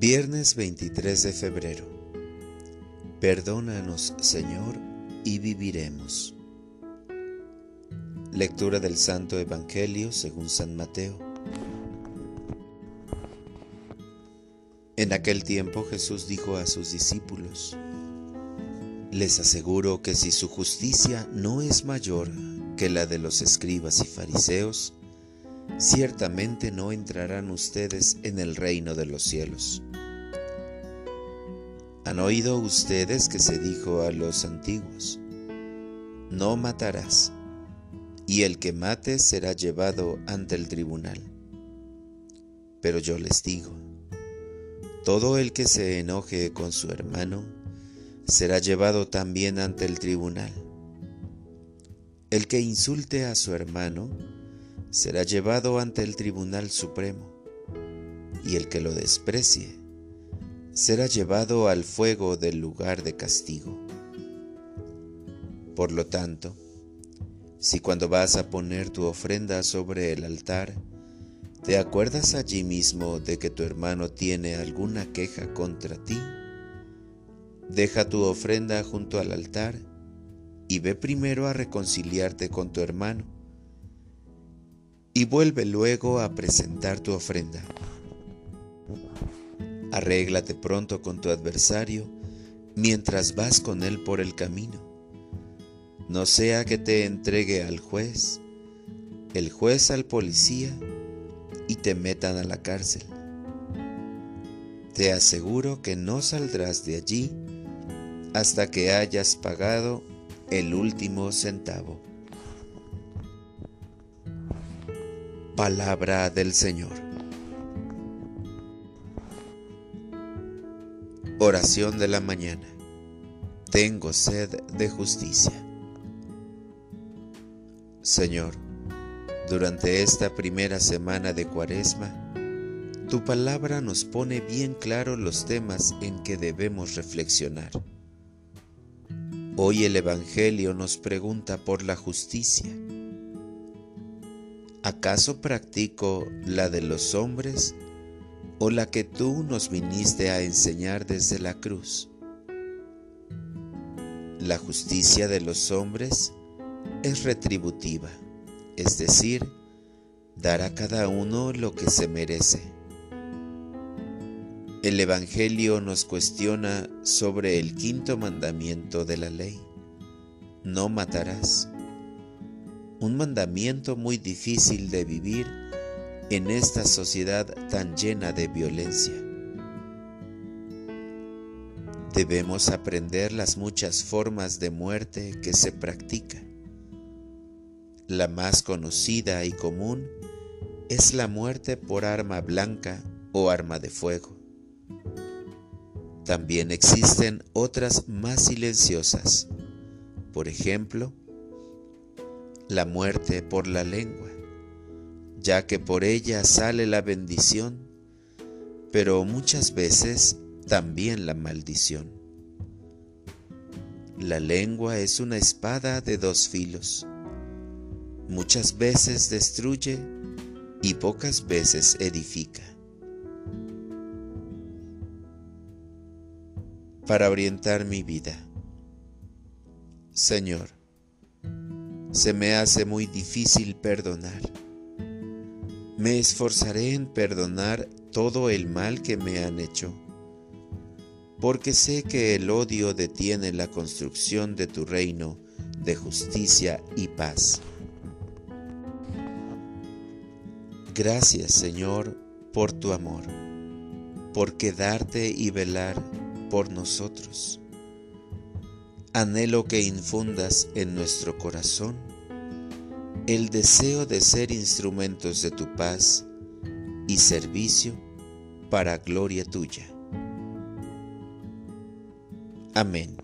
Viernes 23 de febrero. Perdónanos, Señor, y viviremos. Lectura del Santo Evangelio según San Mateo. En aquel tiempo Jesús dijo a sus discípulos, Les aseguro que si su justicia no es mayor que la de los escribas y fariseos, ciertamente no entrarán ustedes en el reino de los cielos. Han oído ustedes que se dijo a los antiguos, no matarás, y el que mate será llevado ante el tribunal. Pero yo les digo, todo el que se enoje con su hermano será llevado también ante el tribunal. El que insulte a su hermano será llevado ante el Tribunal Supremo, y el que lo desprecie será llevado al fuego del lugar de castigo. Por lo tanto, si cuando vas a poner tu ofrenda sobre el altar, te acuerdas allí mismo de que tu hermano tiene alguna queja contra ti, deja tu ofrenda junto al altar y ve primero a reconciliarte con tu hermano y vuelve luego a presentar tu ofrenda. Arréglate pronto con tu adversario mientras vas con él por el camino. No sea que te entregue al juez, el juez al policía y te metan a la cárcel. Te aseguro que no saldrás de allí hasta que hayas pagado el último centavo. Palabra del Señor. Oración de la mañana. Tengo sed de justicia. Señor, durante esta primera semana de Cuaresma, tu palabra nos pone bien claro los temas en que debemos reflexionar. Hoy el Evangelio nos pregunta por la justicia ¿Acaso practico la de los hombres o la que tú nos viniste a enseñar desde la cruz? La justicia de los hombres es retributiva, es decir, dar a cada uno lo que se merece. El Evangelio nos cuestiona sobre el quinto mandamiento de la ley. No matarás un mandamiento muy difícil de vivir en esta sociedad tan llena de violencia. Debemos aprender las muchas formas de muerte que se practica. La más conocida y común es la muerte por arma blanca o arma de fuego. También existen otras más silenciosas, por ejemplo, la muerte por la lengua, ya que por ella sale la bendición, pero muchas veces también la maldición. La lengua es una espada de dos filos. Muchas veces destruye y pocas veces edifica. Para orientar mi vida. Señor, se me hace muy difícil perdonar. Me esforzaré en perdonar todo el mal que me han hecho, porque sé que el odio detiene la construcción de tu reino de justicia y paz. Gracias Señor por tu amor, por quedarte y velar por nosotros Anhelo que infundas en nuestro corazón el deseo de ser instrumentos de tu paz y servicio para gloria tuya. Amén.